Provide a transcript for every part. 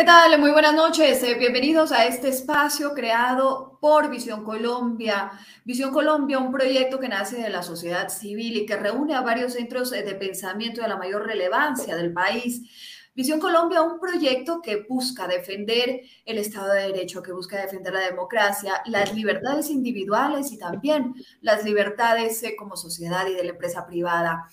¿Qué tal? Muy buenas noches. Eh, bienvenidos a este espacio creado por Visión Colombia. Visión Colombia, un proyecto que nace de la sociedad civil y que reúne a varios centros eh, de pensamiento de la mayor relevancia del país. Visión Colombia, un proyecto que busca defender el Estado de Derecho, que busca defender la democracia, las libertades individuales y también las libertades eh, como sociedad y de la empresa privada.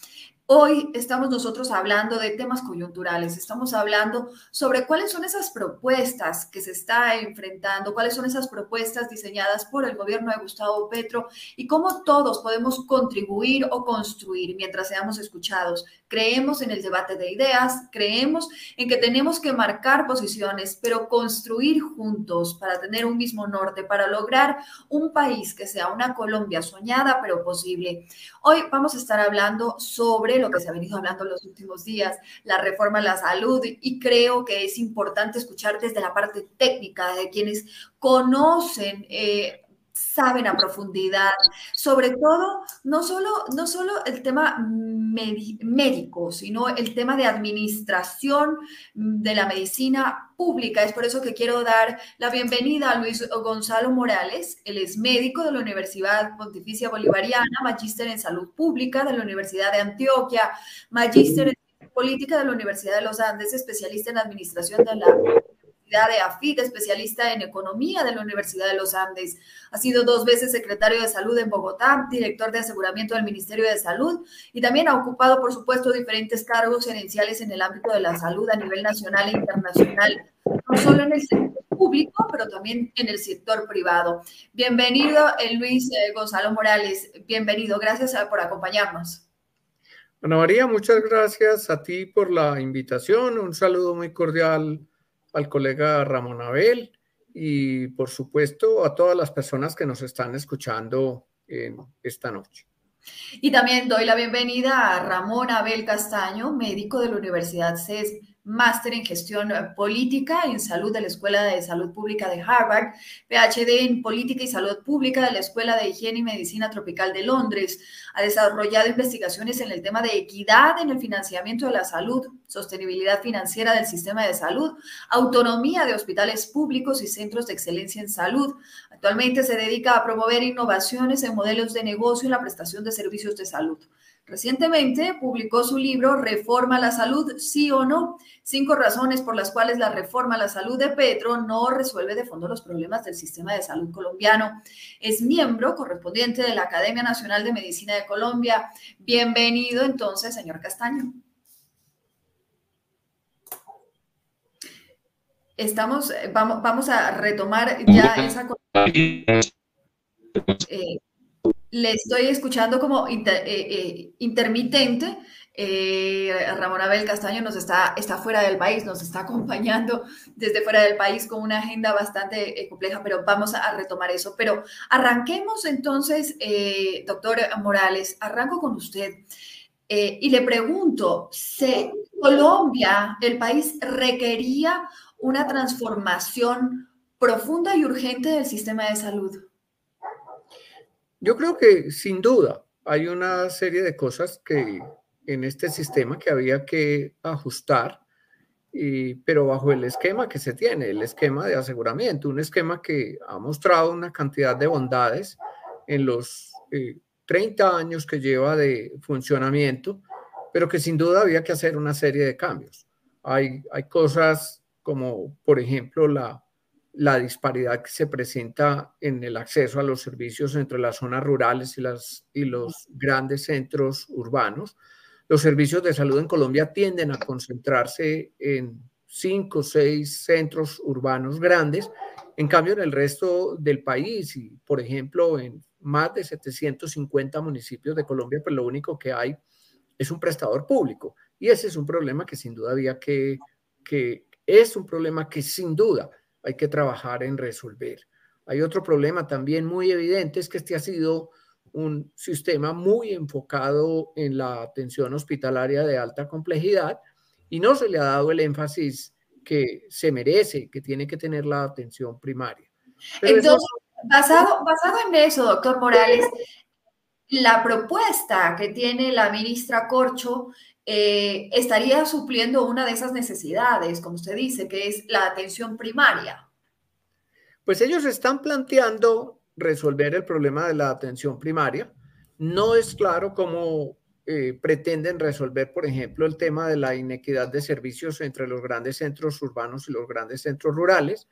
Hoy estamos nosotros hablando de temas coyunturales, estamos hablando sobre cuáles son esas propuestas que se está enfrentando, cuáles son esas propuestas diseñadas por el gobierno de Gustavo Petro y cómo todos podemos contribuir o construir mientras seamos escuchados. Creemos en el debate de ideas, creemos en que tenemos que marcar posiciones, pero construir juntos para tener un mismo norte, para lograr un país que sea una Colombia soñada pero posible. Hoy vamos a estar hablando sobre lo que se ha venido hablando en los últimos días, la reforma a la salud, y creo que es importante escuchar desde la parte técnica de quienes conocen. Eh, saben a profundidad, sobre todo, no solo, no solo el tema médico, sino el tema de administración de la medicina pública. Es por eso que quiero dar la bienvenida a Luis Gonzalo Morales. Él es médico de la Universidad Pontificia Bolivariana, magíster en salud pública de la Universidad de Antioquia, magíster en política de la Universidad de los Andes, especialista en administración de la de AFIT, especialista en economía de la Universidad de los Andes. Ha sido dos veces secretario de salud en Bogotá, director de aseguramiento del Ministerio de Salud y también ha ocupado, por supuesto, diferentes cargos gerenciales en el ámbito de la salud a nivel nacional e internacional, no solo en el sector público, pero también en el sector privado. Bienvenido, eh, Luis eh, Gonzalo Morales. Bienvenido. Gracias eh, por acompañarnos. Ana María, muchas gracias a ti por la invitación. Un saludo muy cordial al colega Ramón Abel y por supuesto a todas las personas que nos están escuchando en esta noche. Y también doy la bienvenida a Ramón Abel Castaño, médico de la Universidad CES máster en gestión política en salud de la Escuela de Salud Pública de Harvard, PhD en política y salud pública de la Escuela de Higiene y Medicina Tropical de Londres. Ha desarrollado investigaciones en el tema de equidad en el financiamiento de la salud, sostenibilidad financiera del sistema de salud, autonomía de hospitales públicos y centros de excelencia en salud. Actualmente se dedica a promover innovaciones en modelos de negocio y la prestación de servicios de salud. Recientemente publicó su libro Reforma a la Salud, sí o no, cinco razones por las cuales la reforma a la salud de Petro no resuelve de fondo los problemas del sistema de salud colombiano. Es miembro correspondiente de la Academia Nacional de Medicina de Colombia. Bienvenido entonces, señor Castaño. Estamos, eh, vamos, vamos a retomar ya esa... Eh, le estoy escuchando como eh, eh, intermitente. Eh, Ramón Abel Castaño nos está, está fuera del país, nos está acompañando desde fuera del país con una agenda bastante compleja, pero vamos a, retomar eso. Pero arranquemos entonces, doctor Morales, arranco con usted. y le pregunto, ¿se, Colombia, el país, requería una transformación profunda y urgente del sistema de salud? Yo creo que sin duda hay una serie de cosas que en este sistema que había que ajustar, pero bajo el esquema que se tiene, el esquema de aseguramiento, un esquema que ha mostrado una cantidad de bondades en los 30 eh, años que lleva de funcionamiento, pero que sin duda había que hacer una serie de cambios. Hay, hay cosas como, por ejemplo, la la disparidad que se presenta en el acceso a los servicios entre las zonas rurales y, las, y los grandes centros urbanos. Los servicios de salud en Colombia tienden a concentrarse en cinco o seis centros urbanos grandes. En cambio, en el resto del país y, por ejemplo, en más de 750 municipios de Colombia, pues lo único que hay es un prestador público. Y ese es un problema que sin duda había que, que es un problema que sin duda hay que trabajar en resolver. Hay otro problema también muy evidente, es que este ha sido un sistema muy enfocado en la atención hospitalaria de alta complejidad y no se le ha dado el énfasis que se merece, que tiene que tener la atención primaria. Entonces, basado, basado en eso, doctor Morales, la propuesta que tiene la ministra Corcho eh, estaría supliendo una de esas necesidades, como usted dice, que es la atención primaria. Pues ellos están planteando resolver el problema de la atención primaria. No es claro cómo eh, pretenden resolver, por ejemplo, el tema de la inequidad de servicios entre los grandes centros urbanos y los grandes centros rurales,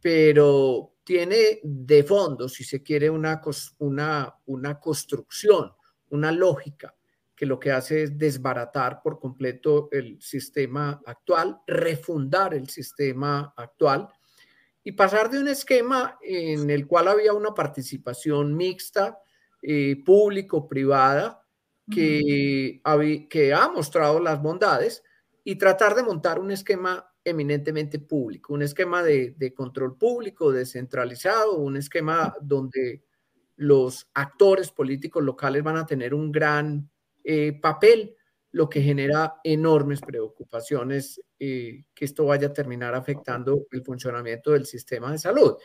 pero tiene de fondo, si se quiere, una, una, una construcción, una lógica que lo que hace es desbaratar por completo el sistema actual, refundar el sistema actual y pasar de un esquema en el cual había una participación mixta, eh, público-privada, que, que ha mostrado las bondades, y tratar de montar un esquema eminentemente público, un esquema de, control público, descentralizado, un esquema donde los actores políticos locales van a tener un gran eh, papel, lo que genera enormes preocupaciones eh, que esto vaya a terminar afectando el funcionamiento del sistema de salud.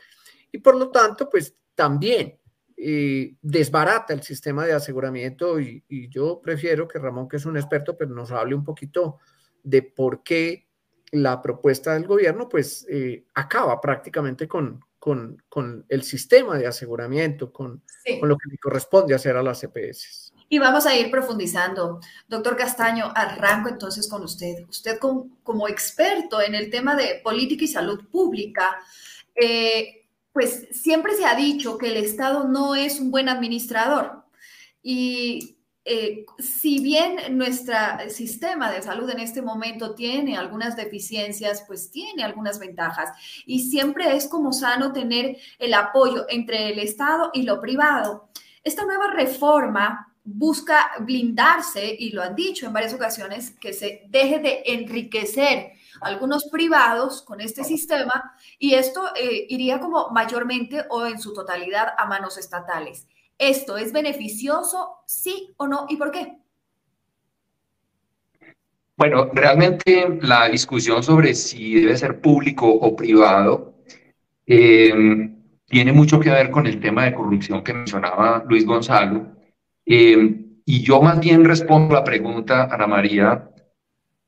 Y por lo tanto, pues también eh, desbarata el sistema de aseguramiento y, yo prefiero que Ramón, que es un experto, pero pues, nos hable un poquito de por qué la propuesta del gobierno pues acaba prácticamente con, con, con, el sistema de aseguramiento, con, con lo que le corresponde hacer a las CPS. E y vamos a ir profundizando. Doctor Castaño, arranco entonces con usted. Usted como, experto en el tema de política y salud pública, eh, pues siempre se ha dicho que el Estado no es un buen administrador. Y eh, si bien nuestro sistema de salud en este momento tiene algunas deficiencias, pues tiene algunas ventajas. Y siempre es como sano tener el apoyo entre el Estado y lo privado. Esta nueva reforma busca blindarse, y lo han dicho en varias ocasiones, que se deje de enriquecer algunos privados con este sistema y esto eh, iría como mayormente o en su totalidad a manos estatales. ¿Esto es beneficioso, sí o no? ¿Y por qué? Bueno, realmente la discusión sobre si debe ser público o privado eh, tiene mucho que ver con el tema de corrupción que mencionaba Luis Gonzalo eh, y yo más bien respondo la pregunta, Ana María,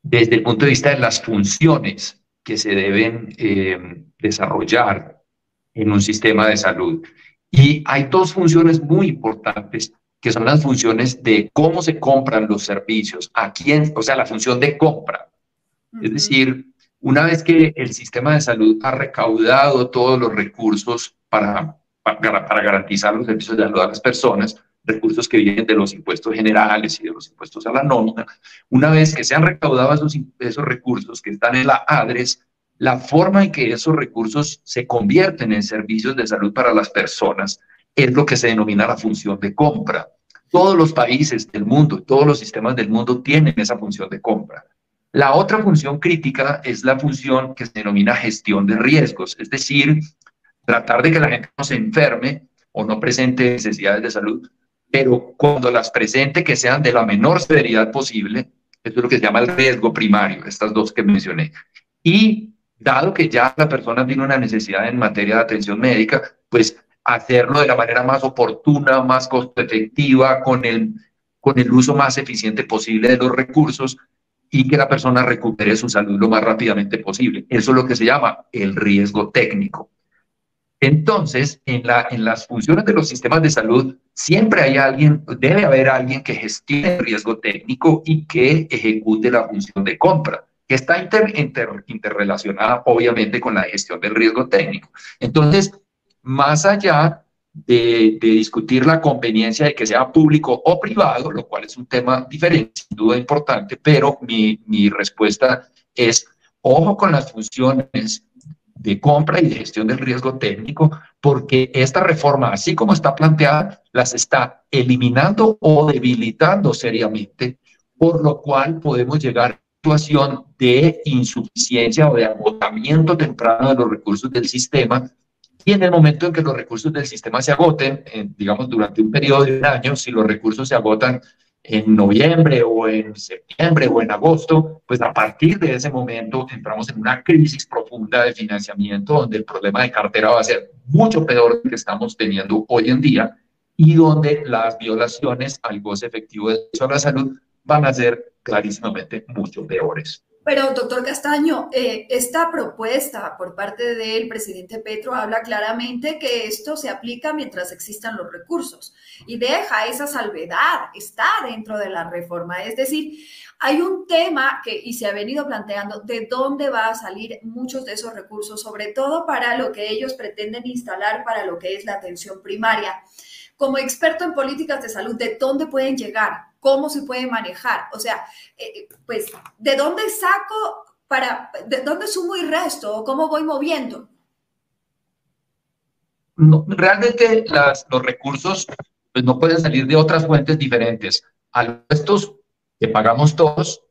desde el punto de vista de las funciones que se deben eh, desarrollar en un sistema de salud. Y hay dos funciones muy importantes, que son las funciones de cómo se compran los servicios, a quién, o sea, la función de compra. Es decir, una vez que el sistema de salud ha recaudado todos los recursos para, para, para garantizar los servicios de salud a las personas, recursos que vienen de los impuestos generales y de los impuestos a la nómina, una vez que se han recaudado esos, esos recursos que están en la ADRES, la forma en que esos recursos se convierten en servicios de salud para las personas es lo que se denomina la función de compra. Todos los países del mundo, todos los sistemas del mundo tienen esa función de compra. La otra función crítica es la función que se denomina gestión de riesgos, es decir, tratar de que la gente no se enferme o no presente necesidades de salud pero cuando las presente que sean de la menor severidad posible, esto es lo que se llama el riesgo primario, estas dos que mencioné. Y dado que ya la persona tiene una necesidad en materia de atención médica, pues hacerlo de la manera más oportuna, más costo efectiva, con el, con el uso más eficiente posible de los recursos y que la persona recupere su salud lo más rápidamente posible. Eso es lo que se llama el riesgo técnico. Entonces, en, la, en las funciones de los sistemas de salud, siempre hay alguien, debe haber alguien que gestione el riesgo técnico y que ejecute la función de compra, que está inter, interrelacionada obviamente con la gestión del riesgo técnico. Entonces, más allá de, de, discutir la conveniencia de que sea público o privado, lo cual es un tema diferente, sin duda importante, pero mi, mi respuesta es, ojo con las funciones de compra y de gestión del riesgo técnico, porque esta reforma, así como está planteada, las está eliminando o debilitando seriamente, por lo cual podemos llegar situación de insuficiencia o de agotamiento temprano de los recursos del sistema. Y en el momento en que los recursos del sistema se agoten, digamos durante un periodo de un año, si los recursos se agotan en noviembre o en septiembre o en agosto, pues a partir de ese momento entramos en una crisis profunda de financiamiento donde el problema de cartera va a ser mucho peor que estamos teniendo hoy en día y donde las violaciones al goce efectivo de la salud van a ser clarísimamente mucho peores. Pero, doctor Castaño, eh, esta propuesta por parte del presidente Petro habla claramente que esto se aplica mientras existan los recursos y deja esa salvedad, está dentro de la reforma. Es decir, hay un tema que, y se ha venido planteando, de dónde va a salir muchos de esos recursos, sobre todo para lo que ellos pretenden instalar para lo que es la atención primaria. Como experto en políticas de salud, ¿de dónde pueden llegar? Cómo se puede manejar. O sea, eh, pues, ¿de dónde saco para, de dónde sumo y resto? ¿Cómo voy moviendo? realmente los recursos pues, no pueden salir de otras fuentes diferentes. A estos que pagamos todos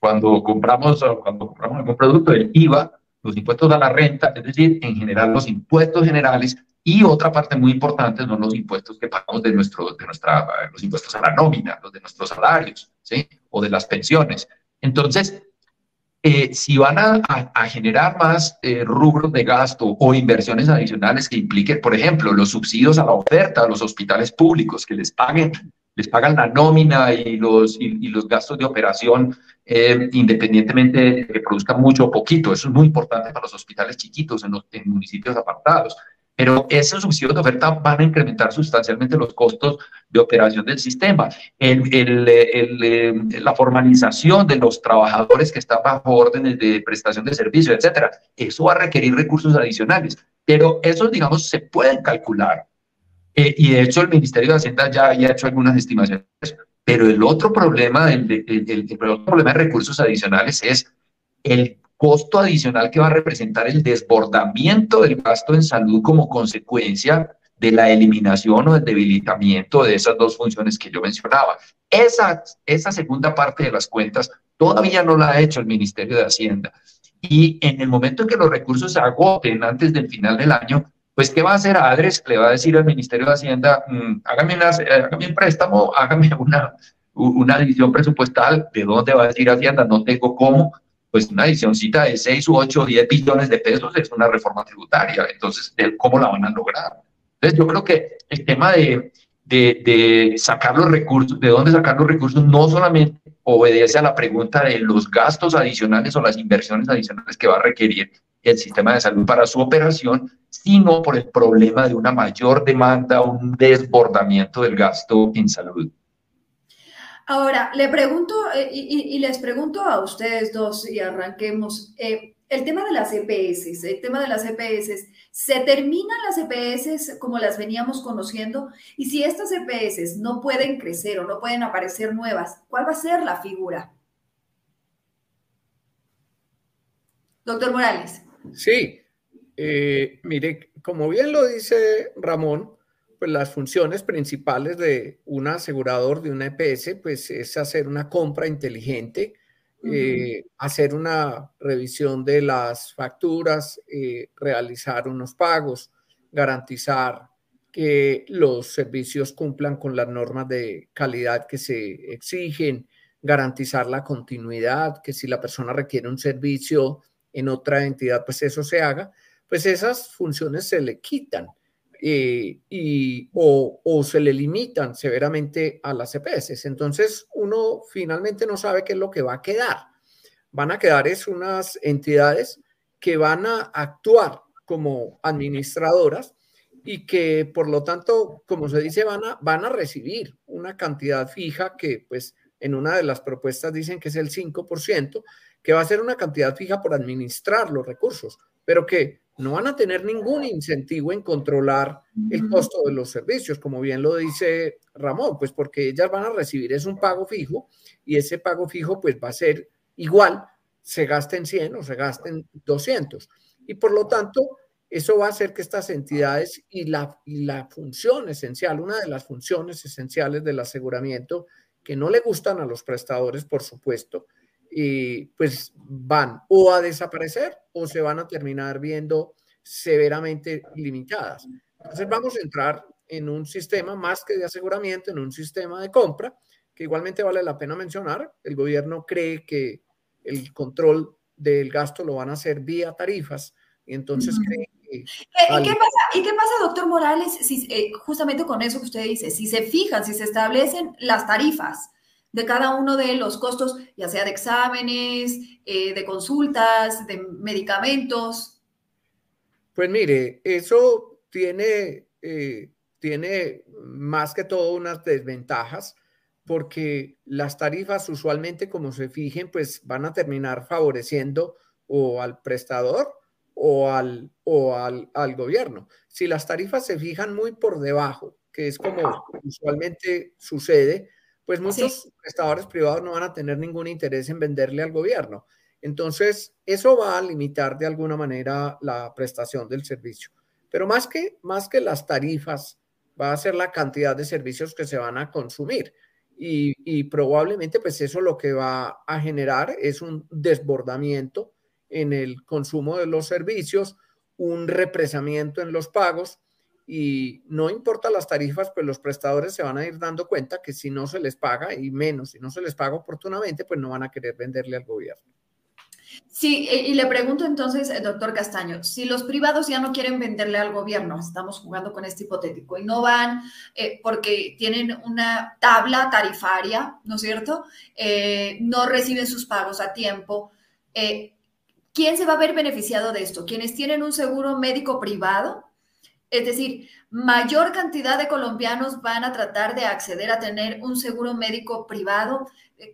cuando compramos, cuando compramos algún producto, el IVA, los impuestos a la renta, es decir, en general los impuestos generales y otra parte muy importante son los impuestos que pagamos de, nuestro, de nuestra, los impuestos a la nómina, los de nuestros salarios, ¿sí? O de las pensiones. Entonces, eh, si van a, generar más eh, rubros de gasto o inversiones adicionales que impliquen, por ejemplo, los subsidios a la oferta a los hospitales públicos, que les paguen, les pagan la nómina y los, y, los gastos de operación, eh, independientemente de que produzcan mucho o poquito. Eso es muy importante para los hospitales chiquitos en, en municipios apartados pero esos subsidios de oferta van a incrementar sustancialmente los costos de operación del sistema. El, el, el, la formalización de los trabajadores que están bajo órdenes de prestación de servicio, etcétera, eso va a requerir recursos adicionales, pero esos, digamos, se pueden calcular. Eh, y de hecho, el Ministerio de Hacienda ya ha hecho algunas estimaciones. Pero el otro problema, el, el otro problema de recursos adicionales es el costo adicional que va a representar el desbordamiento del gasto en salud como consecuencia de la eliminación o del debilitamiento de esas dos funciones que yo mencionaba. Esa, esa segunda parte de las cuentas todavía no la ha hecho el Ministerio de Hacienda. Y en el momento en que los recursos se agoten antes del final del año, pues ¿qué va a hacer ADRES? Le va a decir al Ministerio de Hacienda, mm, hágame, hágame, un préstamo, hágame una, una división presupuestal, ¿de dónde va a decir Hacienda? No tengo cómo, pues una edicióncita de 6 u 8 o 10 billones de pesos es una reforma tributaria. Entonces, ¿cómo la van a lograr? Entonces, yo creo que el tema de, de, de, sacar los recursos, de dónde sacar los recursos, no solamente obedece a la pregunta de los gastos adicionales o las inversiones adicionales que va a requerir el sistema de salud para su operación, sino por el problema de una mayor demanda, un desbordamiento del gasto en salud. Ahora, le pregunto eh, y, les pregunto a ustedes dos y arranquemos. Eh, el tema de las EPS, el tema de las EPS, ¿se terminan las EPS como las veníamos conociendo? Y si estas EPS no pueden crecer o no pueden aparecer nuevas, ¿cuál va a ser la figura? Doctor Morales. Sí, eh, mire, como bien lo dice Ramón, pues las funciones principales de un asegurador de una EPS, pues es hacer una compra inteligente, eh, hacer una revisión de las facturas, eh, realizar unos pagos, garantizar que los servicios cumplan con las normas de calidad que se exigen, garantizar la continuidad, que si la persona requiere un servicio en otra entidad, pues eso se haga, pues esas funciones se le quitan eh, y, o, se le limitan severamente a las EPS. Entonces, uno finalmente no sabe qué es lo que va a quedar. Van a quedar es unas entidades que van a actuar como administradoras y que, por lo tanto, como se dice, van a, van a recibir una cantidad fija que, pues, en una de las propuestas dicen que es el 5%, que va a ser una cantidad fija por administrar los recursos, pero que no van a tener ningún incentivo en controlar el costo de los servicios, como bien lo dice Ramón, pues porque ellas van a recibir es un pago fijo y ese pago fijo pues va a ser igual, se gasten 100 o se gasten 200. Y por lo tanto, eso va a hacer que estas entidades y la, y la función esencial, una de las funciones esenciales del aseguramiento, que no le gustan a los prestadores, por supuesto, y pues van o a desaparecer o se van a terminar viendo severamente limitadas. Entonces vamos a entrar en un sistema más que de aseguramiento, en un sistema de compra, que igualmente vale la pena mencionar. El gobierno cree que el control del gasto lo van a hacer vía tarifas y entonces cree ¿Y, qué pasa, doctor Morales, si, eh, justamente con eso que usted dice, si se fijan, si se establecen las tarifas de cada uno de los costos, ya sea de exámenes, eh, de consultas, de medicamentos? Pues mire, eso tiene, eh, tiene más que todo unas desventajas porque las tarifas usualmente como se fijen, pues van a terminar favoreciendo o al prestador o al, o al, al gobierno. Si las tarifas se fijan muy por debajo, que es como usualmente sucede, pues muchos prestadores privados no van a tener ningún interés en venderle al gobierno. Entonces, eso va a limitar de alguna manera la prestación del servicio. Pero más que, más que las tarifas, va a ser la cantidad de servicios que se van a consumir. Y, y probablemente pues eso lo que va a generar es un desbordamiento en el consumo de los servicios, un represamiento en los pagos y no importa las tarifas, pues los prestadores se van a ir dando cuenta que si no se les paga y menos, si no se les paga oportunamente, pues no van a querer venderle al gobierno. Sí, y le pregunto entonces, eh, doctor Castaño, si los privados ya no quieren venderle al gobierno, estamos jugando con este hipotético, y no van eh, porque tienen una tabla tarifaria, ¿no es cierto? Eh, no reciben sus pagos a tiempo. ¿Quién se va a ver beneficiado de esto? ¿Quienes tienen un seguro médico privado? Es decir, mayor cantidad de colombianos van a tratar de acceder a tener un seguro médico privado. Eh,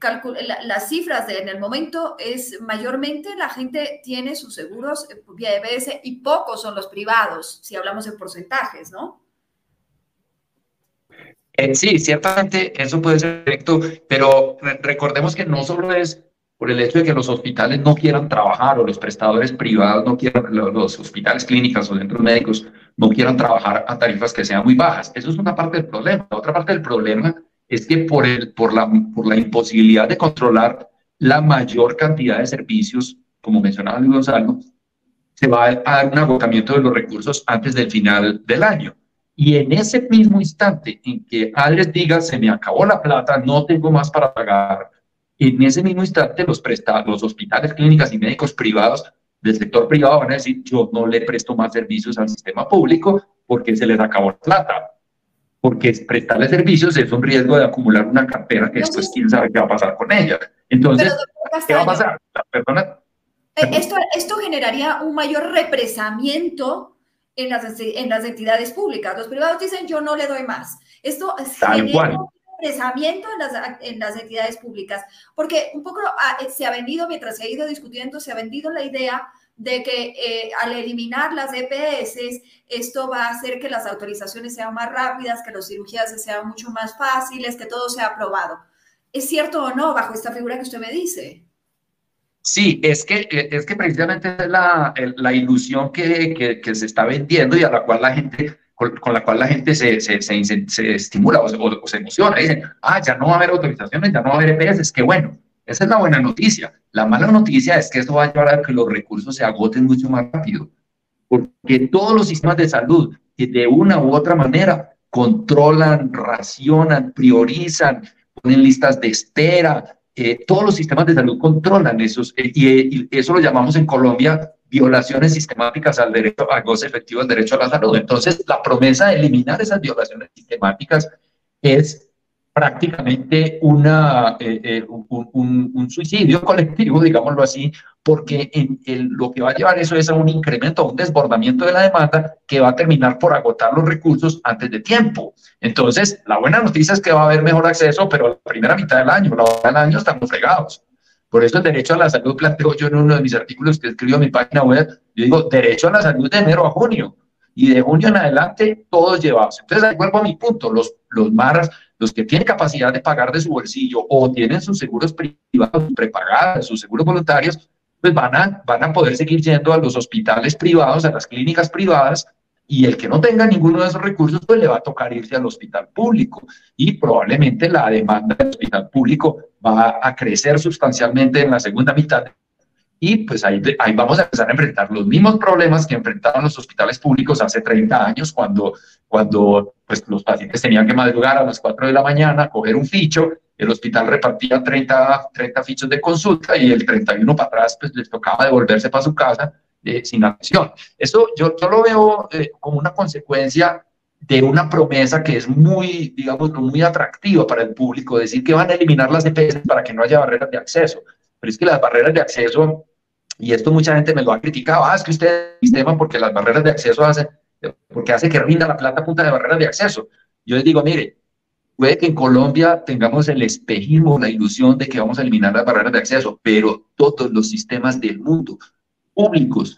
las cifras de, en el momento es mayormente la gente tiene sus seguros vía EBS y pocos son los privados, si hablamos en porcentajes, ¿no? Eh, sí, ciertamente eso puede ser correcto, pero recordemos que no solo es por el hecho de que los hospitales no quieran trabajar o los prestadores privados no quieran, los hospitales clínicas o centros médicos no quieran trabajar a tarifas que sean muy bajas. Eso es una parte del problema. La otra parte del problema es que por, el, por, la, por la imposibilidad de controlar la mayor cantidad de servicios, como mencionaba Luis Gonzalo, se va a dar un agotamiento de los recursos antes del final del año. Y en ese mismo instante en que Adres diga, se me acabó la plata, no tengo más para pagar, en ese mismo instante los, los hospitales, clínicas y médicos privados del sector privado van a decir, yo no le presto más servicios al sistema público porque se les acabó la plata. Porque prestarle servicios es un riesgo de acumular una cartera que después quién sabe qué va a pasar con ella. Entonces, ¿qué va a pasar? Eh, esto, esto generaría un mayor represamiento en las, en las entidades públicas. Los privados dicen, yo no le doy más. Esto Tal cual expresamiento en las, en las entidades públicas, porque un poco ah, eh, se ha vendido, mientras se ha ido discutiendo, se ha vendido la idea de que eh, al eliminar las EPS, esto va a hacer que las autorizaciones sean más rápidas, que las cirugías sean mucho más fáciles, que todo sea aprobado. ¿Es cierto o no bajo esta figura que usted me dice? Sí, es que, eh, es que precisamente es la, la ilusión que, que, que, se está vendiendo y a la cual la gente con, la cual la gente se, se, se, estimula o, se emociona. Dicen, ah, ya no va a haber autorizaciones, ya no va a haber EPS. Es que bueno, esa es la buena noticia. La mala noticia es que esto va a llevar a que los recursos se agoten mucho más rápido. Porque todos los sistemas de salud, de una u otra manera controlan, racionan, priorizan, ponen listas de espera, eh, todos los sistemas de salud controlan esos, eh, y, eso lo llamamos en Colombia violaciones sistemáticas al derecho a goce efectivo del derecho a la salud. Entonces, la promesa de eliminar esas violaciones sistemáticas es prácticamente una, eh, eh, un, suicidio colectivo, digámoslo así, porque en lo que va a llevar eso es a un incremento, a un desbordamiento de la demanda que va a terminar por agotar los recursos antes de tiempo. Entonces, la buena noticia es que va a haber mejor acceso, pero la primera mitad del año, la mitad del año estamos fregados. Por eso el derecho a la salud planteo yo en uno de mis artículos que escribo en mi página web, yo digo derecho a la salud de enero a junio y de junio en adelante todos llevados. Entonces ahí vuelvo a mi punto, los, los maras, los que tienen capacidad de pagar de su bolsillo o tienen sus seguros privados prepagados, sus seguros voluntarios, pues van a, van a poder seguir yendo a los hospitales privados, a las clínicas privadas y el que no tenga ninguno de esos recursos, pues le va a tocar irse al hospital público y probablemente la demanda del hospital público va a crecer sustancialmente en la segunda mitad. Y pues ahí, ahí vamos a empezar a enfrentar los mismos problemas que enfrentaban los hospitales públicos hace 30 años cuando, cuando pues, los pacientes tenían que madrugar a las 4 de la mañana, coger un ficho, el hospital repartía 30, 30 fichos de consulta y el 31 para atrás pues les tocaba devolverse para su casa eh, sin admisión. Eso yo, yo lo veo eh, como una consecuencia de una promesa que es muy, digamos, muy atractiva para el público, decir que van a eliminar las EPS para que no haya barreras de acceso. Pero es que las barreras de acceso, y esto mucha gente me lo ha criticado, ah, es que usted sistema porque las barreras de acceso hacen, porque hace que rinda la plata punta de barreras de acceso. Yo les digo, mire, puede que en Colombia tengamos el espejismo, la ilusión de que vamos a eliminar las barreras de acceso, pero todos los sistemas del mundo públicos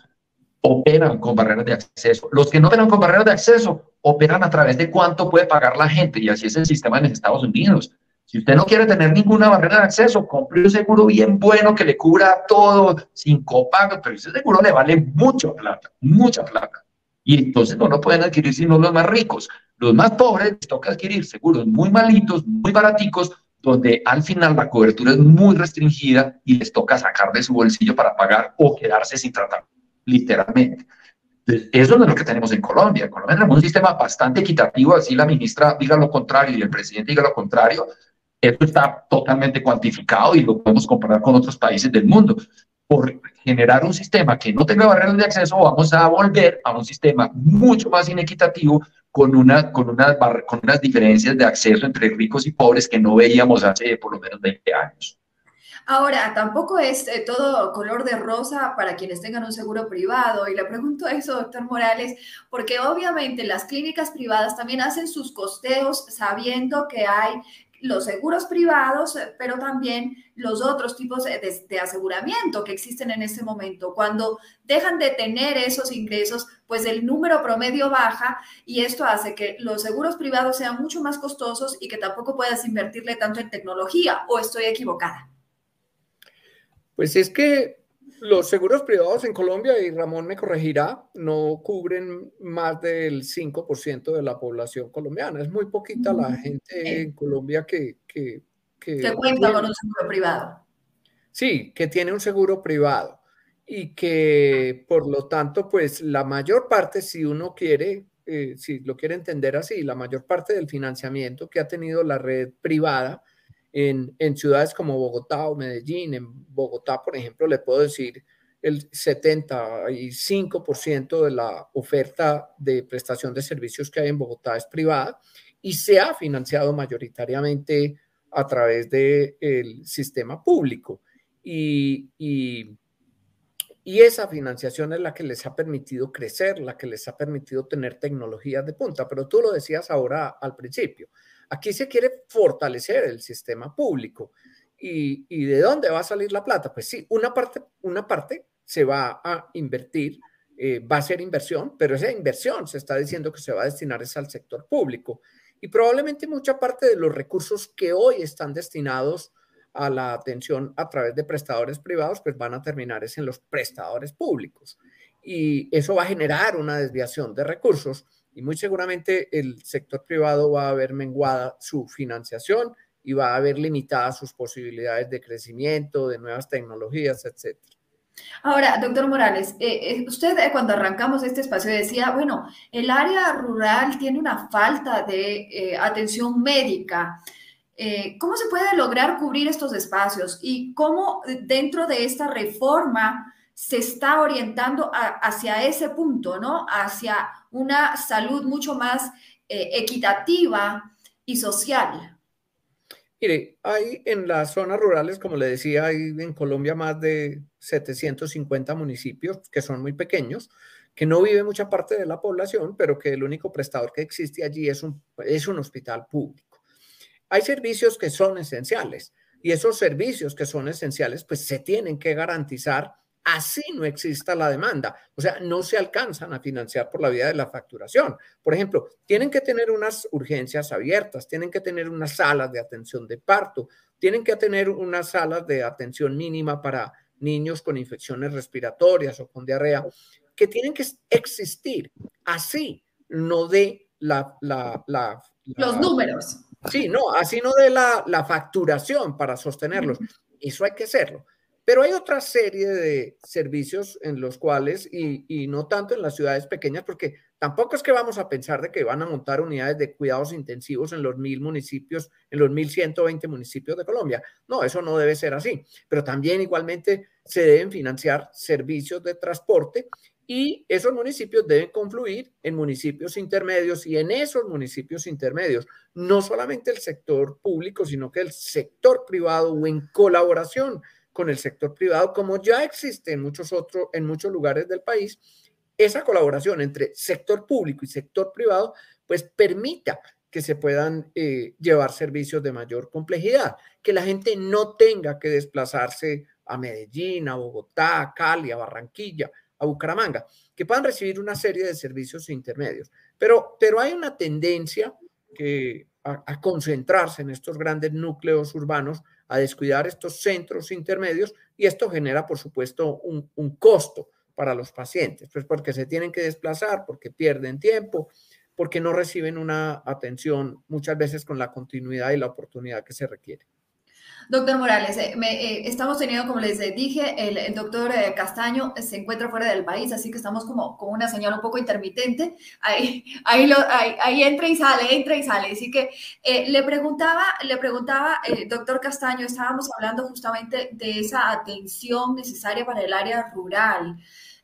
operan con barreras de acceso. Los que no operan con barreras de acceso operan a través de cuánto puede pagar la gente y así es el sistema en Estados Unidos. Si usted no quiere tener ninguna barrera de acceso, compre un seguro bien bueno que le cubra todo sin copago, pero ese seguro le vale mucha plata, mucha plata. Y entonces no lo pueden adquirir sino los más ricos. Los más pobres toca adquirir seguros muy malitos, muy baraticos, donde al final la cobertura es muy restringida y les toca sacar de su bolsillo para pagar o quedarse sin tratar literalmente. eso es lo que tenemos en Colombia. En Colombia tenemos un sistema bastante equitativo, así la ministra diga lo contrario y el presidente diga lo contrario. Esto está totalmente cuantificado y lo podemos comparar con otros países del mundo. Por generar un sistema que no tenga barreras de acceso, vamos a volver a un sistema mucho más inequitativo con, una, con, unas, con unas diferencias de acceso entre ricos y pobres que no veíamos hace por lo menos 20 años. Ahora, tampoco es eh, todo color de rosa para quienes tengan un seguro privado. Y le pregunto eso, doctor Morales, porque obviamente las clínicas privadas también hacen sus costeos sabiendo que hay los seguros privados, pero también los otros tipos de, aseguramiento que existen en este momento. Cuando dejan de tener esos ingresos, pues el número promedio baja y esto hace que los seguros privados sean mucho más costosos y que tampoco puedas invertirle tanto en tecnología. ¿O estoy equivocada? Pues es que los seguros privados en Colombia, y Ramón me corregirá, no cubren más del 5% de la población colombiana. Es muy poquita la mm, gente en Colombia que... Que, que, cuenta con un seguro privado. Sí, que tiene un seguro privado y que por lo tanto, pues la mayor parte, si uno quiere, eh, si lo quiere entender así, la mayor parte del financiamiento que ha tenido la red privada en, ciudades como Bogotá o Medellín. En Bogotá, por ejemplo, le puedo decir el 75% de la oferta de prestación de servicios que hay en Bogotá es privada y se ha financiado mayoritariamente a través del sistema público. Y, y, y, esa financiación es la que les ha permitido crecer, la que les ha permitido tener tecnologías de punta. Pero tú lo decías ahora al principio. Aquí se quiere fortalecer el sistema público. ¿Y, de dónde va a salir la plata? Pues sí, una parte, una parte se va a invertir, eh, va a ser inversión, pero esa inversión se está diciendo que se va a destinar es al sector público. Y probablemente mucha parte de los recursos que hoy están destinados a la atención a través de prestadores privados, pues van a terminar es en los prestadores públicos. Y eso va a generar una desviación de recursos y muy seguramente el sector privado va a ver menguada su financiación y va a ver limitadas sus posibilidades de crecimiento, de nuevas tecnologías, etc. Ahora, doctor Morales, eh, eh, usted eh, cuando arrancamos este espacio decía, bueno, el área rural tiene una falta de atención médica. ¿Cómo se puede lograr cubrir estos espacios y cómo dentro de esta reforma se está orientando hacia ese punto, ¿no? Hacia una salud mucho más eh, equitativa y social. Mire, hay en las zonas rurales, como le decía, hay en Colombia más de 750 municipios que son muy pequeños, que no vive mucha parte de la población, pero que el único prestador que existe allí es un, es un hospital público. Hay servicios que son esenciales y esos servicios que son esenciales, pues se tienen que garantizar así no exista la demanda. O sea, no se alcanzan a financiar por la vía de la facturación. Por ejemplo, tienen que tener unas urgencias abiertas, tienen que tener unas salas de atención de parto, tienen que tener unas salas de atención mínima para niños con infecciones respiratorias o con diarrea, que tienen que existir. Así no de la... Los números. Sí, no, así no de la, la facturación para sostenerlos. Eso hay que hacerlo Pero hay otra serie de servicios en los cuales, y, y, no tanto en las ciudades pequeñas, porque tampoco es que vamos a pensar de que van a montar unidades de cuidados intensivos en los mil municipios, en los mil ciento veinte municipios de Colombia. No, eso no debe ser así. Pero también igualmente se deben financiar servicios de transporte y esos municipios deben confluir en municipios intermedios y en esos municipios intermedios, no solamente el sector público, sino que el sector privado o en colaboración con el sector privado, como ya existe en muchos otros, en muchos lugares del país, esa colaboración entre sector público y sector privado, pues permita que se puedan eh, llevar servicios de mayor complejidad, que la gente no tenga que desplazarse a Medellín, a Bogotá, a Cali, a Barranquilla, a Bucaramanga, que puedan recibir una serie de servicios intermedios. Pero, pero hay una tendencia que, a, concentrarse en estos grandes núcleos urbanos, a descuidar estos centros intermedios y esto genera, por supuesto, un, un costo para los pacientes, pues porque se tienen que desplazar, porque pierden tiempo, porque no reciben una atención muchas veces con la continuidad y la oportunidad que se requiere. Doctor Morales, eh, eh, estamos teniendo, como les dije, el, doctor eh, Castaño se encuentra fuera del país, así que estamos como con una señal un poco intermitente. Ahí, ahí, lo, ahí, entra y sale, entra y sale. Así que le preguntaba, le preguntaba, doctor Castaño, estábamos hablando justamente de esa atención necesaria para el área rural.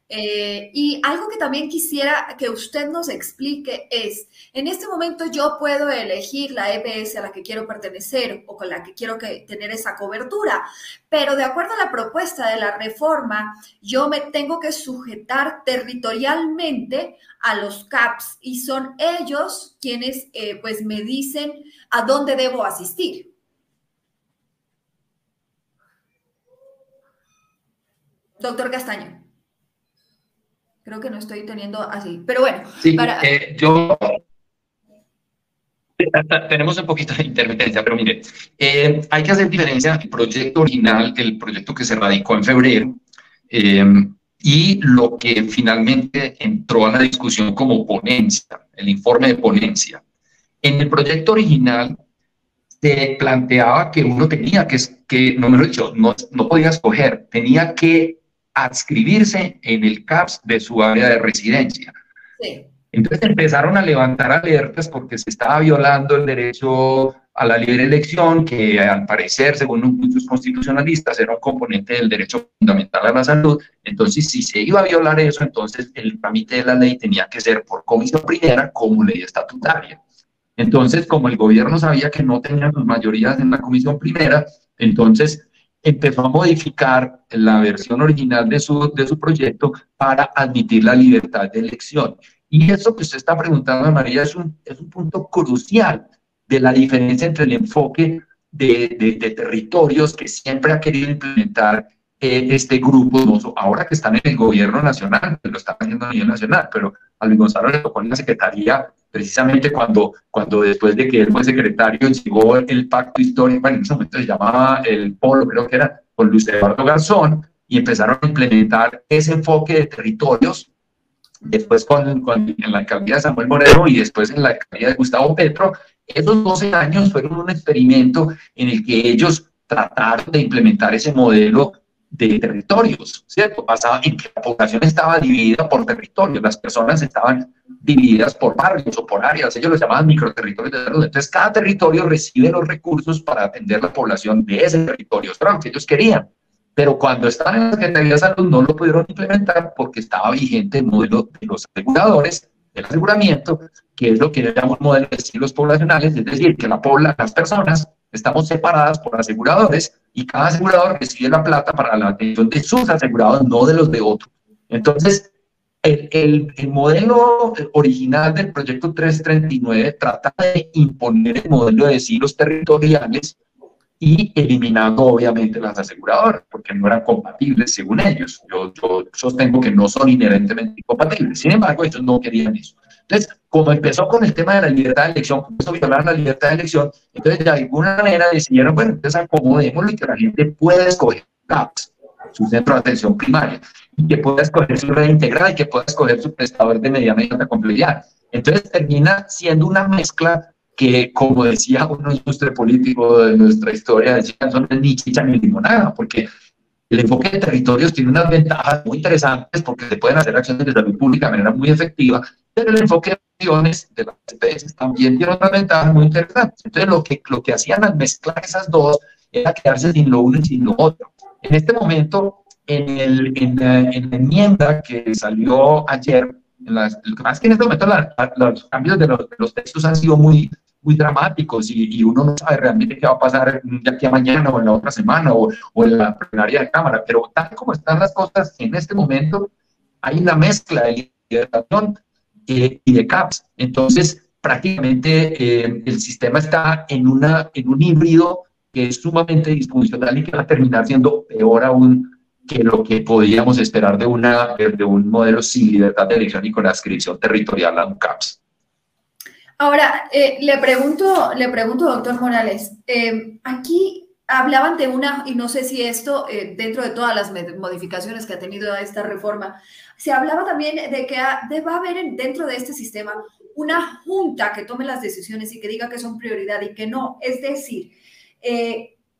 Eh, y algo que también quisiera que usted nos explique es, en este momento yo puedo elegir la EPS a la que quiero pertenecer o con la que quiero tener esa cobertura, pero de acuerdo a la propuesta de la reforma, yo me tengo que sujetar territorialmente a los CAPS y son ellos quienes eh, pues me dicen a dónde debo asistir. Doctor Castaño. Creo que no estoy teniendo así. Pero bueno, para... Eh, yo tenemos un poquito de intermitencia, pero mire, eh, hay que hacer diferencia el proyecto original, el proyecto que se radicó en febrero, eh, y lo que finalmente entró a la discusión como ponencia, el informe de ponencia. En el proyecto original se planteaba que uno tenía que, que no me lo he dicho, no, no podía escoger, tenía que adscribirse en el CAPS de su área de residencia. Entonces empezaron a levantar alertas porque se estaba violando el derecho a la libre elección, que al parecer, según muchos constitucionalistas, era un componente del derecho fundamental a la salud. Entonces, si se iba a violar eso, entonces el trámite de la ley tenía que ser por comisión primera como ley estatutaria. Entonces, como el gobierno sabía que no tenían sus mayorías en la comisión primera, entonces empezó a modificar la versión original de su, de su proyecto para admitir la libertad de elección. Y eso que usted está preguntando, María, es un, es un punto crucial de la diferencia entre el enfoque de, de, territorios que siempre ha querido implementar eh, este grupo, ahora que están en el gobierno nacional, lo están haciendo a nivel nacional, pero a Luis Gonzalo le tocó en la Secretaría precisamente cuando, cuando después de que él fue secretario llegó el pacto histórico, bueno, en ese momento se llamaba el Polo, creo que era, con Luis Eduardo Garzón, y empezaron a implementar ese enfoque de territorios, después con, con, en la alcaldía de Samuel Moreno y después en la alcaldía de Gustavo Petro, esos 12 años fueron un experimento en el que ellos trataron de implementar ese modelo de territorios, ¿cierto? Pasaba en que la población estaba dividida por territorios, las personas estaban divididas por barrios o por áreas, ellos los llamaban microterritorios de salud. Entonces, cada territorio recibe los recursos para atender la población de ese territorio, lo que ellos querían. Pero cuando estaban en la Secretaría de Salud no lo pudieron implementar porque estaba vigente el modelo de los aseguradores, del aseguramiento, que es lo que llamamos modelo de estilos poblacionales, es decir, que la pobla, las personas estamos separadas por aseguradores y cada asegurador recibe la plata para la atención de sus asegurados, no de los de otros. Entonces, el, el, el, modelo original del proyecto 339 trata de imponer el modelo de silos territoriales y eliminando obviamente las aseguradoras, porque no eran compatibles según ellos. Yo, yo sostengo que no son inherentemente incompatibles. Sin embargo, ellos no querían eso. Entonces, como empezó con el tema de la libertad de elección, comenzó a violar la libertad de elección, entonces de alguna manera decidieron, bueno, entonces acomodémoslo y que la gente pueda escoger CAPS, su centro de atención primaria, y que pueda escoger su red integral y que pueda escoger su prestador de mediana y alta complejidad. Entonces termina siendo una mezcla que, como decía un ilustre político de nuestra historia, decían son ni chicha ni limonada, porque El enfoque de territorios tiene unas ventajas muy interesantes porque se pueden hacer acciones de salud pública de manera muy efectiva, pero el enfoque de acciones de las EPS también tiene otras ventajas muy interesantes. Entonces, lo que, lo que hacían al mezclar esas dos era quedarse sin lo uno y sin lo otro. En este momento, en, el, en, la, en la enmienda que salió ayer, en las, lo que pasa es que en este momento los cambios de los, de los, textos han sido muy, muy dramáticos y, y, uno no sabe realmente qué va a pasar de aquí a mañana o en la otra semana o, o en la plenaria de Cámara, pero tal como están las cosas en este momento, hay una mezcla de liberación eh, y de CAPS. Entonces, prácticamente eh, el sistema está en, una, en un híbrido que es sumamente disfuncional y que va a terminar siendo peor aún que lo que podíamos esperar de, una, de un modelo sin libertad de elección y con adscripción territorial a un CAPS. Ahora, eh, le, pregunto, le pregunto, doctor Morales, aquí hablaban de una, y no sé si esto, eh, dentro de todas las modificaciones que ha tenido esta reforma, se hablaba también de que va a haber dentro de este sistema una junta que tome las decisiones y que diga que son prioridad y que no. Es decir,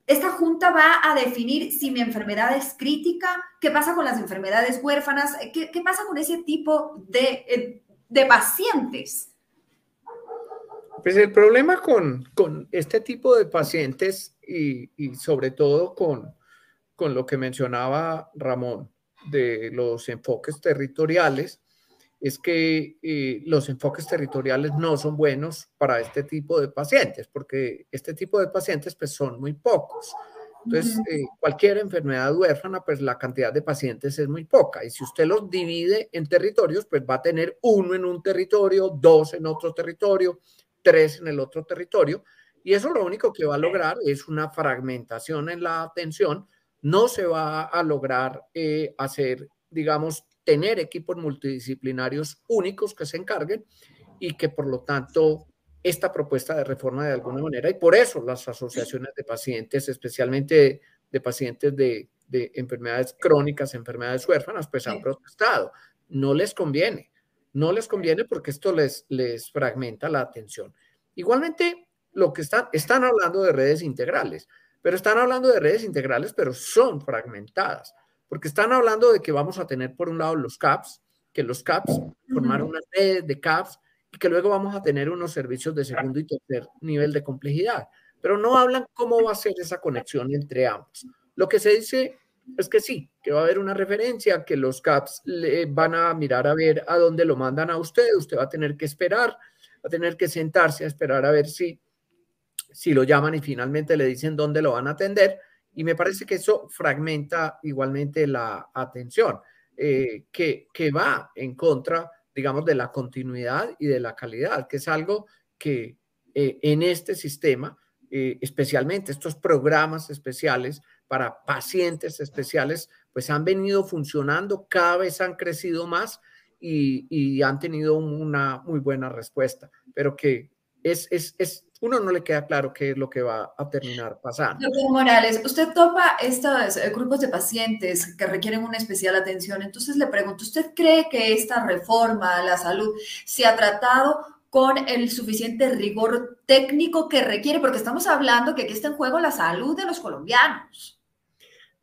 esta junta va a definir si mi enfermedad es crítica, qué pasa con las enfermedades huérfanas, qué, qué pasa con ese tipo de, de pacientes. Pues el problema con, con este tipo de pacientes y, y sobre todo con, con, lo que mencionaba Ramón de los enfoques territoriales es que eh, los enfoques territoriales no son buenos para este tipo de pacientes, porque este tipo de pacientes pues son muy pocos. Entonces, eh, cualquier enfermedad huérfana, pues la cantidad de pacientes es muy poca. Y si usted los divide en territorios, pues va a tener uno en un territorio, dos en otro territorio, tres en el otro territorio, y eso lo único que va a lograr es una fragmentación en la atención, no se va a lograr eh, hacer, digamos, tener equipos multidisciplinarios únicos que se encarguen y que por lo tanto esta propuesta de reforma de alguna manera, y por eso las asociaciones de pacientes, especialmente de, pacientes de, de, enfermedades crónicas, enfermedades huérfanas, pues han protestado. No les conviene. No les conviene porque esto les, les fragmenta la atención. Igualmente, lo que están, están hablando de redes integrales, pero están hablando de redes integrales, pero son fragmentadas, porque están hablando de que vamos a tener por un lado los CAPS, que los CAPS formar una red de CAPS y que luego vamos a tener unos servicios de segundo y tercer nivel de complejidad, pero no hablan cómo va a ser esa conexión entre ambos. Lo que se dice es que sí, que va a haber una referencia, que los CAPS le van a mirar a ver a dónde lo mandan a usted, usted va a tener que esperar, va a tener que sentarse a esperar a ver si, si lo llaman y finalmente le dicen dónde lo van a atender. Y me parece que eso fragmenta igualmente la atención, eh, que, que va en contra, digamos, de la continuidad y de la calidad, que es algo que eh, en este sistema, eh, especialmente estos programas especiales, para pacientes especiales, pues han venido funcionando, cada vez han crecido más y, y han tenido una muy buena respuesta, pero que es, es, es, uno no le queda claro qué es lo que va a terminar pasando. Doctor Morales, usted topa estos eh, grupos de pacientes que requieren una especial atención. Entonces le pregunto, ¿usted cree que esta reforma a la salud se ha tratado con el suficiente rigor técnico que requiere? Porque estamos hablando que aquí está en juego la salud de los colombianos.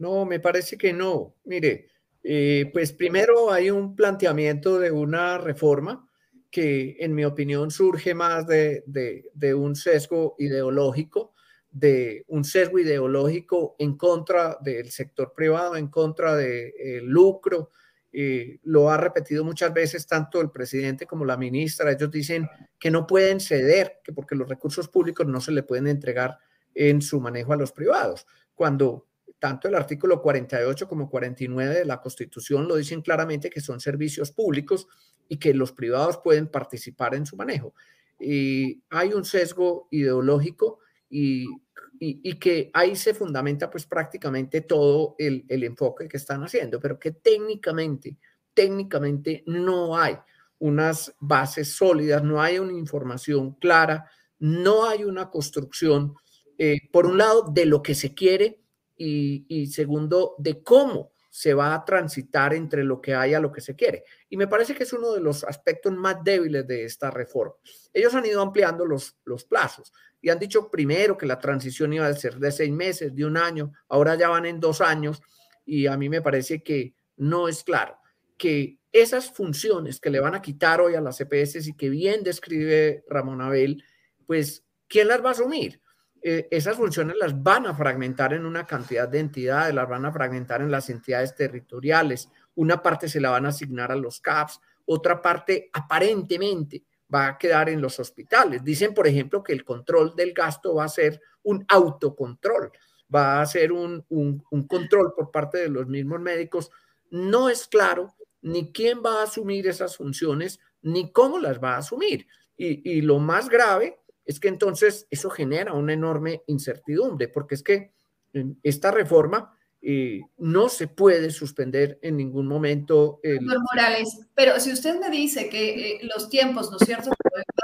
No, me parece que no. Mire, eh, pues primero hay un planteamiento de una reforma que en mi opinión surge más de, un sesgo ideológico, de un sesgo ideológico en contra del sector privado, en contra del de, lucro. Eh, lo ha repetido muchas veces tanto el presidente como la ministra. Ellos dicen que no pueden ceder, que porque los recursos públicos no se le pueden entregar en su manejo a los privados, cuando tanto el artículo 48 como 49 de la Constitución lo dicen claramente que son servicios públicos y que los privados pueden participar en su manejo. Y hay un sesgo ideológico y, y, que ahí se fundamenta pues prácticamente todo el, el enfoque que están haciendo, pero que técnicamente, técnicamente no hay unas bases sólidas, no hay una información clara, no hay una construcción, eh, por un lado, de lo que se quiere y, segundo, de cómo se va a transitar entre lo que hay a lo que se quiere. Y me parece que es uno de los aspectos más débiles de esta reforma. Ellos han ido ampliando los, los plazos y han dicho primero que la transición iba a ser de seis meses, de un año, ahora ya van en dos años y a mí me parece que no es claro que esas funciones que le van a quitar hoy a las CPS y que bien describe Ramón Abel, pues, ¿quién las va a asumir? Eh, esas funciones las van a fragmentar en una cantidad de entidades, las van a fragmentar en las entidades territoriales. Una parte se la van a asignar a los CAPS, otra parte aparentemente va a quedar en los hospitales. Dicen, por ejemplo, que el control del gasto va a ser un autocontrol, va a ser un, un control por parte de los mismos médicos. No es claro ni quién va a asumir esas funciones, ni cómo las va a asumir. Y, lo más grave es que entonces eso genera una enorme incertidumbre, porque es que esta reforma eh, no se puede suspender en ningún momento. El... Morales, pero si usted me dice que eh, los tiempos, ¿no es cierto?,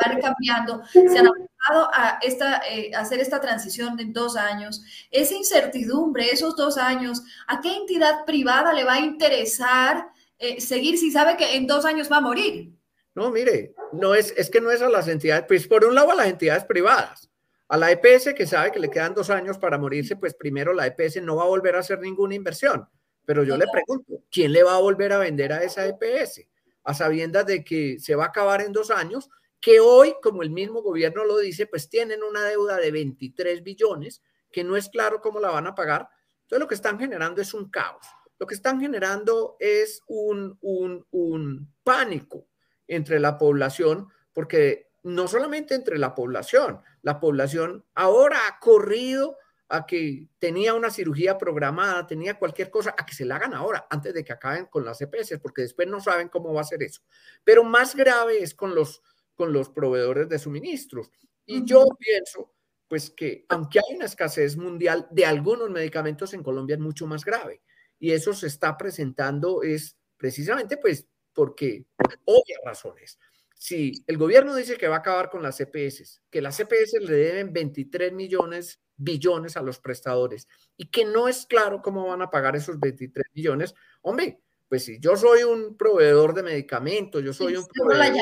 van cambiando, se han aplicado a, esta, eh, hacer esta transición en dos años, esa incertidumbre, esos dos años, ¿a qué entidad privada le va a interesar? Seguir si sabe que en dos años va a morir. No, mire, no es, es que no es a las entidades, pues por un lado a las entidades privadas. A la EPS que sabe que le quedan dos años para morirse, pues primero la EPS no va a volver a hacer ninguna inversión. Pero yo le pregunto, ¿quién le va a volver a vender a esa EPS? A sabiendas de que se va a acabar en dos años, que hoy, como el mismo gobierno lo dice, pues tienen una deuda de 23 billones, que no es claro cómo la van a pagar. Entonces lo que están generando es un caos lo que están generando es un, un, pánico entre la población, porque no solamente entre la población, la población ahora ha corrido a que tenía una cirugía programada, tenía cualquier cosa, a que se la hagan ahora, antes de que acaben con las EPS, porque después no saben cómo va a ser eso. Pero más grave es con los, con los proveedores de suministros. Y yo pienso, pues que aunque hay una escasez mundial de algunos medicamentos en Colombia es mucho más grave y eso se está presentando es precisamente pues porque obvias razones. Si el gobierno dice que va a acabar con las CPS, que las CPS le deben 23 millones, billones a los prestadores y que no es claro cómo van a pagar esos 23 millones, hombre, pues si yo soy un proveedor de medicamentos, yo soy un proveedor,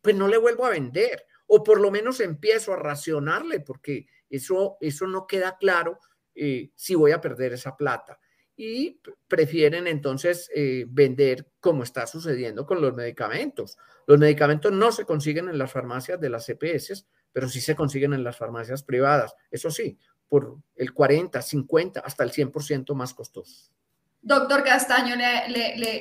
pues no le vuelvo a vender o por lo menos empiezo a racionarle porque eso, eso no queda claro eh, si voy a perder esa plata y prefieren entonces eh, vender como está sucediendo con los medicamentos. Los medicamentos no se consiguen en las farmacias de las CPS, pero sí se consiguen en las farmacias privadas. Eso sí, por el 40, 50, hasta el 100% más costoso. Doctor Castaño, le,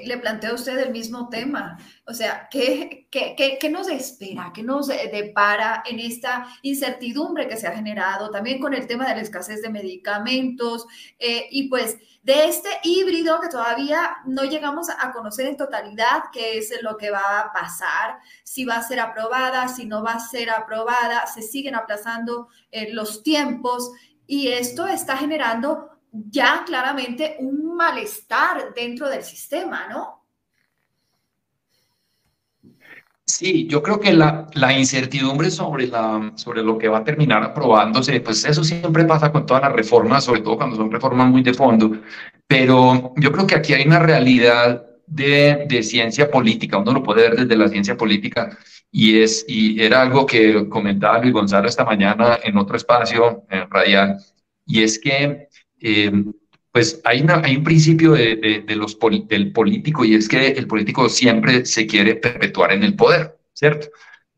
le, a usted el mismo tema. O sea, ¿qué, qué, qué, nos espera? ¿Qué nos depara en esta incertidumbre que se ha generado? También con el tema de la escasez de medicamentos eh, y pues de este híbrido que todavía no llegamos a conocer en totalidad qué es lo que va a pasar, si va a ser aprobada, si no va a ser aprobada, se siguen aplazando eh, los tiempos y esto está generando ya claramente un malestar dentro del sistema, ¿no? Sí, yo creo que la, la, incertidumbre sobre, la, sobre lo que va a terminar aprobándose, pues eso siempre pasa con todas las reformas, sobre todo cuando son reformas muy de fondo, pero yo creo que aquí hay una realidad de, de ciencia política, uno lo puede ver desde la ciencia política, y, es, y era algo que comentaba Luis Gonzalo esta mañana en otro espacio en radial, y es que eh, pues hay, hay, un principio de, de, los del político y es que el político siempre se quiere perpetuar en el poder, ¿cierto?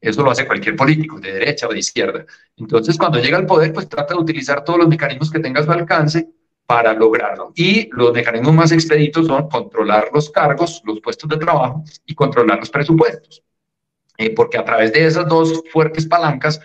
Eso lo hace cualquier político, de derecha o de izquierda. Entonces, cuando llega al poder, pues trata de utilizar todos los mecanismos que tenga a su alcance para lograrlo. Y los mecanismos más expeditos son controlar los cargos, los puestos de trabajo y controlar los presupuestos. Eh, porque a través de esas dos fuertes palancas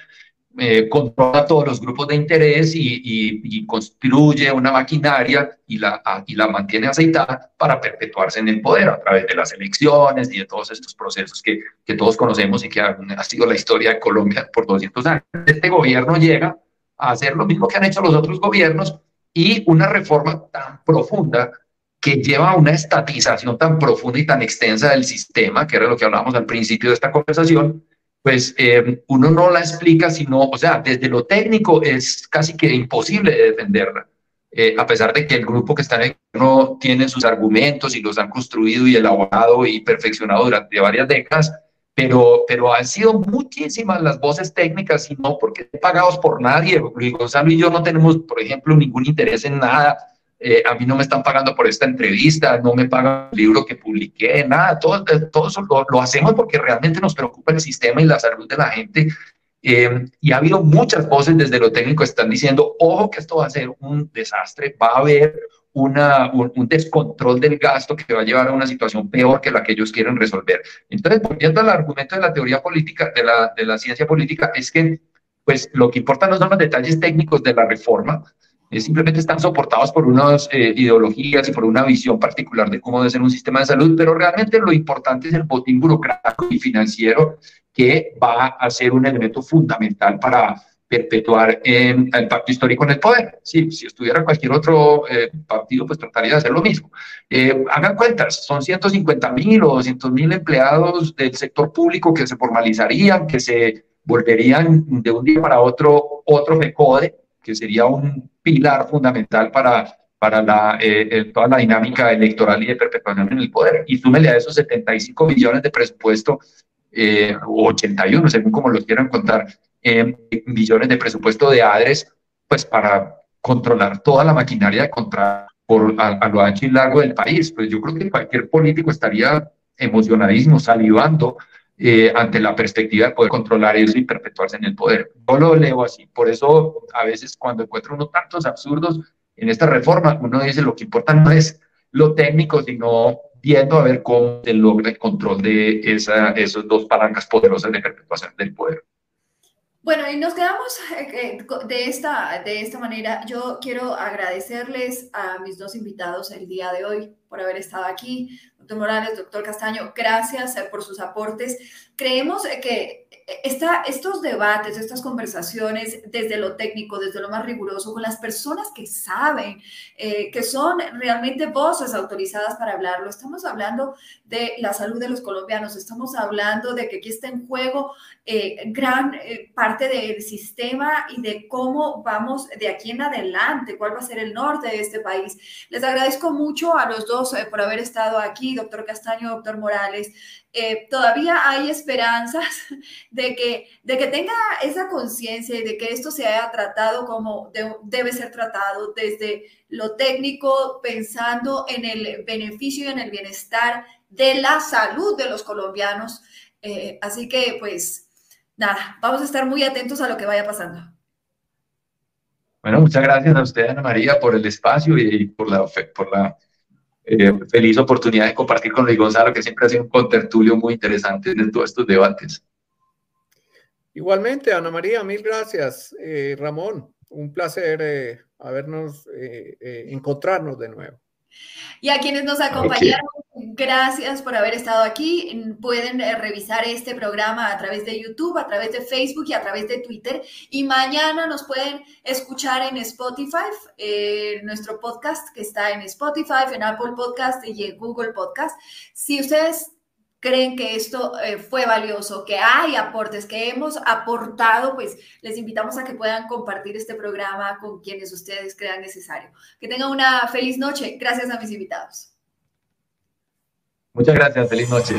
eh, controla todos los grupos de interés y, construye una maquinaria y la, y la mantiene aceitada para perpetuarse en el poder a través de las elecciones y de todos estos procesos que, que todos conocemos y que ha, ha, sido la historia de Colombia por 200 años. Este gobierno llega a hacer lo mismo que han hecho los otros gobiernos y una reforma tan profunda que lleva a una estatización tan profunda y tan extensa del sistema, que era lo que hablábamos al principio de esta conversación, pues eh, uno no la explica, sino, o sea, desde lo técnico es casi que imposible de defenderla, eh, a pesar de que el grupo que está en el gobierno tiene sus argumentos y los han construido y elaborado y perfeccionado durante varias décadas, pero, pero han sido muchísimas las voces técnicas y no porque pagados por nadie. Luis Gonzalo y yo no tenemos, por ejemplo, ningún interés en nada eh, a mí no me están pagando por esta entrevista, no me pagan el libro que publiqué, nada, todo, todo eso lo, hacemos porque realmente nos preocupa el sistema y la salud de la gente. Eh, y ha habido muchas voces desde lo técnico que están diciendo, ojo que esto va a ser un desastre, va a haber una, un, descontrol del gasto que va a llevar a una situación peor que la que ellos quieren resolver. Entonces, volviendo al argumento de la teoría política, de la, de la ciencia política, es que pues lo que importa no son los detalles técnicos de la reforma, simplemente están soportados por unas eh, ideologías y por una visión particular de cómo debe ser un sistema de salud, pero realmente lo importante es el botín burocrático y financiero que va a ser un elemento fundamental para perpetuar el pacto histórico en el poder. Sí, si estuviera cualquier otro eh, partido, pues trataría de hacer lo mismo. Eh, hagan cuentas, son 150 mil o 200 mil empleados del sector público que se formalizarían, que se volverían de un día para otro otro FECODE, que sería un pilar fundamental para, para la, eh, toda la dinámica electoral y de perpetuación en el poder. Y súmele a esos 75 millones de presupuesto, eh, o 81, según como los quieran contar, eh, millones de presupuesto de ADRES, pues para controlar toda la maquinaria de contra por, a, lo ancho y largo del país. Pues yo creo que cualquier político estaría emocionadísimo, salivando eh, ante la perspectiva de poder controlar eso y perpetuarse en el poder. Yo lo leo así. Por eso, a veces, cuando encuentro uno tantos absurdos en esta reforma, uno dice lo que importa no es lo técnico, sino viendo a ver cómo se logra el control de esa, esos dos palancas poderosas de perpetuación del poder. Bueno, y nos quedamos eh, de esta, de esta manera. Yo quiero agradecerles a mis dos invitados el día de hoy por haber estado aquí. Doctor Morales, doctor Castaño, gracias eh, por sus aportes. Creemos eh, que esta, estos debates, estas conversaciones desde lo técnico, desde lo más riguroso, con las personas que saben, que son realmente voces autorizadas para hablarlo. Estamos hablando de la salud de los colombianos, estamos hablando de que aquí está en juego eh, gran eh, parte del sistema y de cómo vamos de aquí en adelante, cuál va a ser el norte de este país. Les agradezco mucho a los dos por haber estado aquí, doctor Castaño, doctor Morales. todavía hay esperanzas de que, de que tenga esa conciencia y de que esto se haya tratado como debe ser tratado desde lo técnico, pensando en el beneficio y en el bienestar de la salud de los colombianos. Eh, así que, pues, nada, vamos a estar muy atentos a lo que vaya pasando. Bueno, muchas gracias a usted, Ana María, por el espacio y por la, por la eh, feliz oportunidad de compartir con Luis Gonzalo, que siempre ha sido un contertulio muy interesante en todos estos debates. Igualmente, Ana María, mil gracias. Eh, Ramón, un placer eh, habernos, eh, encontrarnos de nuevo. Y a quienes nos acompañaron, gracias por haber estado aquí. Pueden revisar este programa a través de YouTube, a través de Facebook y a través de Twitter. Y mañana nos pueden escuchar en Spotify, nuestro podcast que está en Spotify, en Apple Podcast y en Google Podcast. Si ustedes creen que esto eh, fue valioso, que hay aportes, que hemos aportado, pues les invitamos a que puedan compartir este programa con quienes ustedes crean necesario. Que tengan una feliz noche. Gracias a mis invitados. Muchas gracias. Feliz noche.